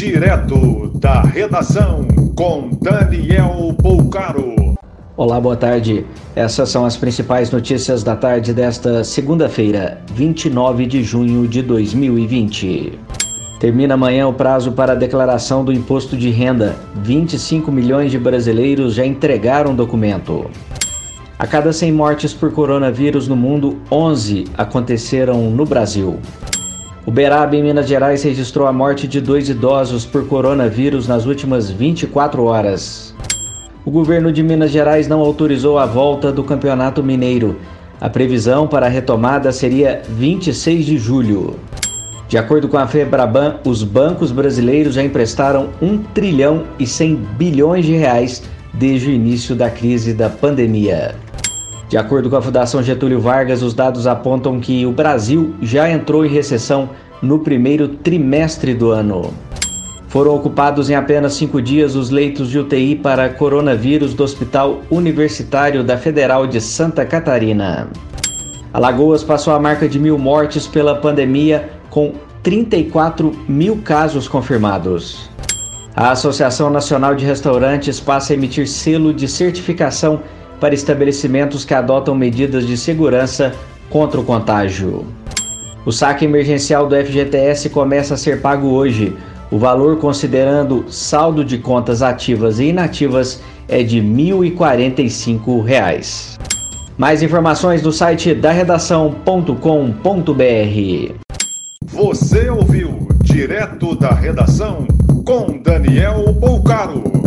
Direto da redação com Daniel Poucaro. Olá, boa tarde. Essas são as principais notícias da tarde desta segunda-feira, 29 de junho de 2020. Termina amanhã o prazo para a declaração do imposto de renda. 25 milhões de brasileiros já entregaram o documento. A cada 100 mortes por coronavírus no mundo, 11 aconteceram no Brasil. Uberaba, em Minas Gerais, registrou a morte de dois idosos por coronavírus nas últimas 24 horas. O governo de Minas Gerais não autorizou a volta do Campeonato Mineiro. A previsão para a retomada seria 26 de julho. De acordo com a Febraban, os bancos brasileiros já emprestaram 1 trilhão e 100 bilhões de reais desde o início da crise da pandemia. De acordo com a Fundação Getúlio Vargas, os dados apontam que o Brasil já entrou em recessão no primeiro trimestre do ano. Foram ocupados em apenas cinco dias os leitos de UTI para coronavírus do Hospital Universitário da Federal de Santa Catarina. Alagoas passou a marca de mil mortes pela pandemia, com 34 mil casos confirmados. A Associação Nacional de Restaurantes passa a emitir selo de certificação para estabelecimentos que adotam medidas de segurança contra o contágio. O saque emergencial do FGTS começa a ser pago hoje. O valor, considerando saldo de contas ativas e inativas, é de R$ 1.045. Mais informações no site da redação.com.br. Você ouviu direto da redação com Daniel Bolcaro.